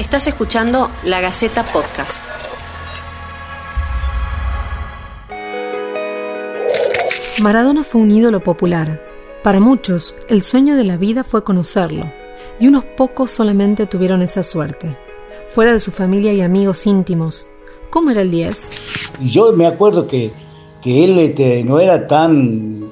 Estás escuchando La Gaceta Podcast. Maradona fue un ídolo popular. Para muchos, el sueño de la vida fue conocerlo, y unos pocos solamente tuvieron esa suerte. Fuera de su familia y amigos íntimos, ¿cómo era el 10? Yo me acuerdo que, que él este, no era tan,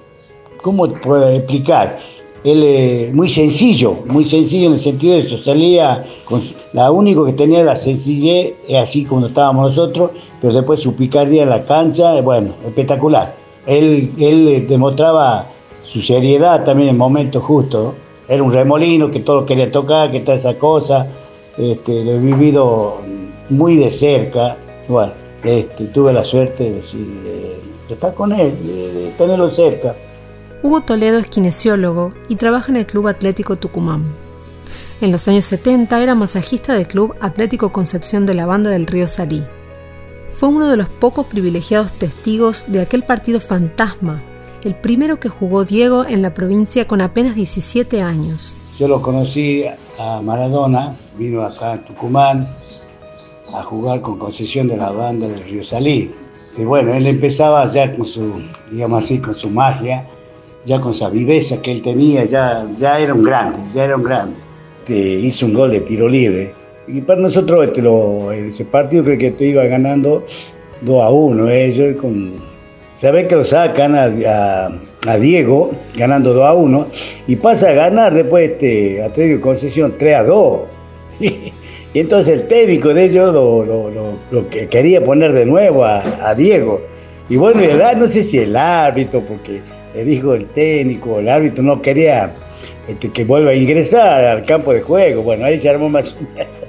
¿cómo puedo explicar? Él es muy sencillo, muy sencillo en el sentido de eso, salía, con, la único que tenía la sencillez, así como estábamos nosotros, pero después su picardía en la cancha, bueno, espectacular él, él demostraba su seriedad también en momentos justos. Era un remolino que todo quería tocar, que toda esa cosa. Este, lo he vivido muy de cerca. Bueno, este, tuve la suerte de, estar con él, de, tenerlo cerca. Hugo Toledo es kinesiólogo y trabaja en el Club Atlético Tucumán. En los años 70 era masajista del Club Atlético Concepción de la Banda del Río Salí fue uno de los pocos privilegiados testigos de aquel partido fantasma, el primero que jugó Diego en la provincia con apenas 17 años. Yo lo conocí a Maradona, vino acá a Tucumán a jugar con concesión de la banda del Río Salí. Y bueno, él empezaba ya con su, digamos así, con su magia, ya con esa viveza que él tenía, ya, ya era un grande, ya era un grande. Que hizo un gol de tiro libre y para nosotros este, lo, ese partido creo que te iba ganando 2 a 1. Ellos eh, con, que lo sacan a, a, Diego ganando 2 a 1 y pasa a ganar después este, a Tredio Concesión 3 a 2. Y, entonces el técnico de ellos lo, lo, lo, que quería poner de nuevo a, a Diego. Y bueno, no sé si el árbitro, porque le dijo el técnico, el árbitro no quería este, que vuelva a ingresar al campo de juego. Bueno, ahí se armó más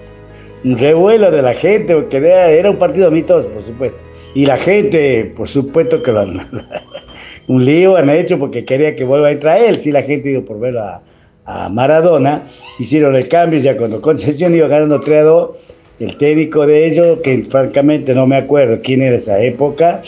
un revuelo de la gente, porque era, un partido amistoso, por supuesto. Y la gente, por supuesto que lo un lío han hecho porque quería que vuelva a entrar él. Si la gente iba por ver a, Maradona, hicieron el cambio ya cuando Concesión iba ganando 3 a 2. El técnico de ellos, que francamente no me acuerdo quién era esa época,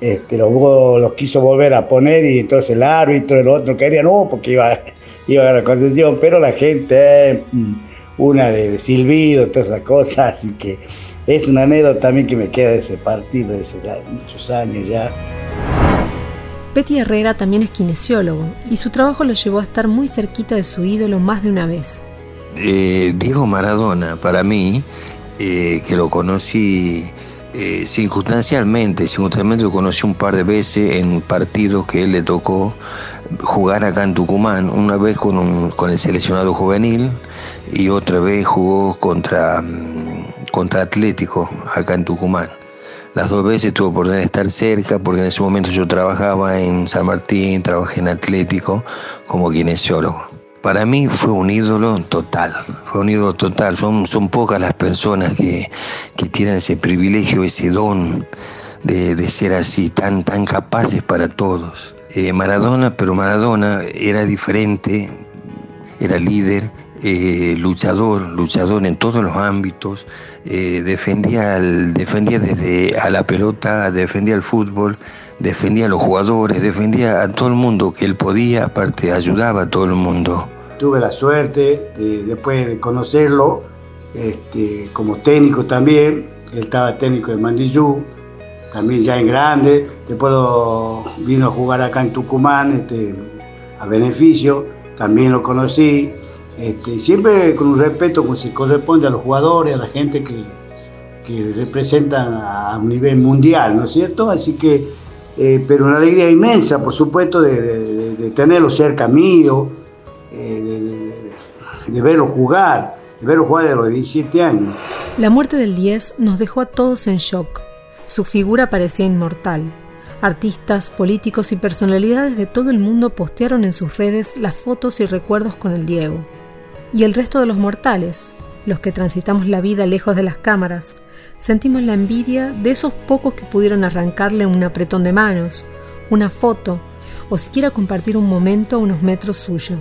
este, los, quiso volver a poner y entonces el árbitro, el otro quería, no, porque iba, iba a ganar Concesión, pero la gente. Mm, una de silbido, todas esas cosas, así que es una anécdota también que me queda de ese partido, de hace muchos años ya. Petty Herrera también es kinesiólogo y su trabajo lo llevó a estar muy cerquita de su ídolo más de una vez. Eh, Diego Maradona, para mí, eh, que lo conocí eh, circunstancialmente, circunstancialmente lo conocí un par de veces en partidos que él le tocó jugar acá en Tucumán, una vez con, con el seleccionado juvenil y otra vez jugó contra, mm, contra Atlético acá en Tucumán. Las dos veces tuve oportunidad de estar cerca porque en ese momento yo trabajaba en San Martín, trabajé en Atlético como kinesiólogo. Para mí fue un ídolo total, fue un ídolo total. Son, son pocas las personas que, tienen ese privilegio, ese don de, de, ser así, tan, tan capaces para todos. Eh, Maradona, pero Maradona era diferente, era líder, eh, luchador, luchador en todos los ámbitos, eh, defendía, defendía desde a la pelota, defendía el fútbol, defendía a los jugadores, defendía a todo el mundo que él podía, aparte ayudaba a todo el mundo. Tuve la suerte de, después de conocerlo este, como técnico también, él estaba técnico de Mandillú, también ya en grande, después vino a jugar acá en Tucumán este, a beneficio, también lo conocí, este, siempre con un respeto como se corresponde a los jugadores, a la gente que, que representan a un nivel mundial, ¿no es cierto? Así que, eh, pero una alegría inmensa, por supuesto, de, tenerlo cerca mío, eh, de, verlo jugar, de verlo jugar de los 17 años. La muerte del 10 nos dejó a todos en shock. Su figura parecía inmortal. Artistas, políticos y personalidades de todo el mundo postearon en sus redes las fotos y recuerdos con el Diego y el resto de los mortales, los que transitamos la vida lejos de las cámaras, sentimos la envidia de esos pocos que pudieron arrancarle un apretón de manos, una foto o siquiera compartir un momento a unos metros suyo.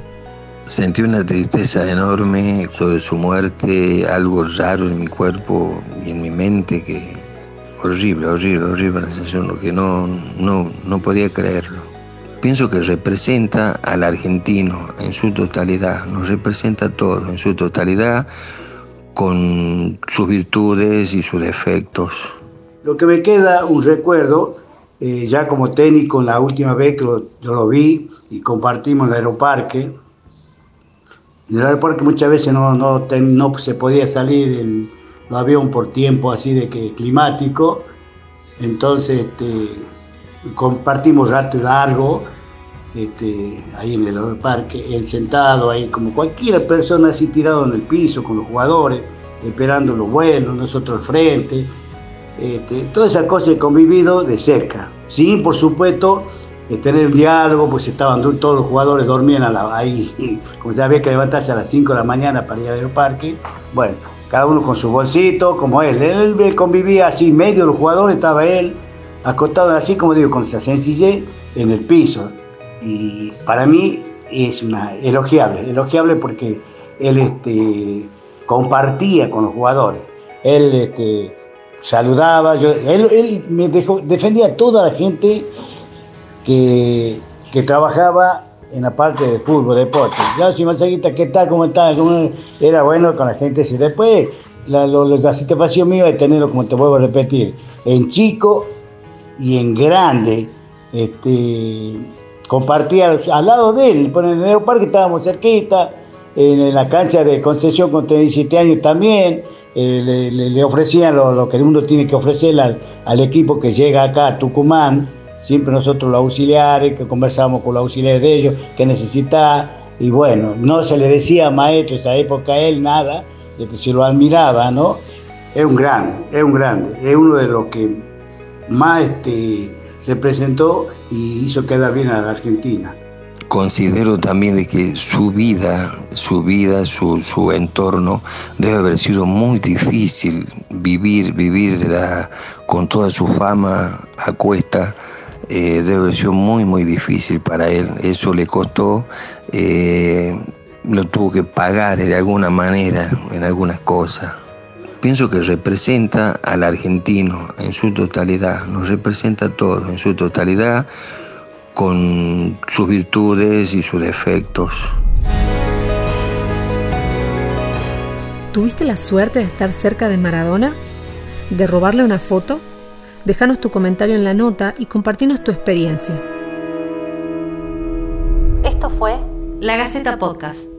Sentí una tristeza enorme sobre su muerte, algo raro en mi cuerpo y en mi mente que horrible, horrible, horrible la sensación, lo que no, no, no podía creerlo. Pienso que representa al argentino en su totalidad, nos representa a todos en su totalidad, con sus virtudes y sus defectos. Lo que me queda un recuerdo, eh, ya como técnico, la última vez que yo lo vi y compartimos en el aeroparque. En el aeroparque muchas veces no, no, no se podía salir el, no avión por tiempo así de que climático. Entonces este, compartimos rato largo este, ahí en el parque, él sentado ahí como cualquier persona así tirado en el piso con los jugadores, esperando los vuelos, nosotros al frente. Este, todas esas cosas he convivido de cerca, sin por supuesto tener un diálogo, pues estaban todos los jugadores dormían ahí, como se había que levantarse a las 5 de la mañana para ir al parque. Bueno, cada uno con su bolsito, como él. Él convivía así, medio los jugadores estaba él, acostado así, como digo, con esa sencillez en el piso. Y para mí es una elogiable, elogiable porque él este, compartía con los jugadores. Él este, saludaba, yo, él, me defendía a toda la gente que, que trabajaba en la parte de fútbol, deporte. Ya, si Manzaguita, ¿qué tal? ¿Cómo está? Era bueno con la gente. Y después, la, la satisfacción mía de tenerlo, como te vuelvo a repetir, en chico y en grande, este, compartía al, lado de él. En el aeroparque estábamos cerquita, en, la cancha de concesión con 17 años también. Eh, le, ofrecían lo, que el mundo tiene que ofrecer al, al equipo que llega acá a Tucumán siempre nosotros los auxiliares, que conversamos con los auxiliares de ellos, que necesita, y bueno, no se le decía maestro esa época a él nada, de se lo admiraba, ¿no? Es un grande, es un grande, es uno de los que más este, se presentó y hizo quedar bien a la Argentina. Considero también de que su vida, su vida, su, su entorno debe haber sido muy difícil vivir, vivir con toda su fama a cuesta eh, debe haber sido muy, muy difícil para él. Eso le costó, eh, lo tuvo que pagar de alguna manera en algunas cosas. Pienso que representa al argentino en su totalidad, nos representa a todos en su totalidad, con sus virtudes y sus defectos. ¿Tuviste la suerte de estar cerca de Maradona? ¿De robarle una foto? Déjanos tu comentario en la nota y compartinos tu experiencia. Esto fue La Gaceta Podcast.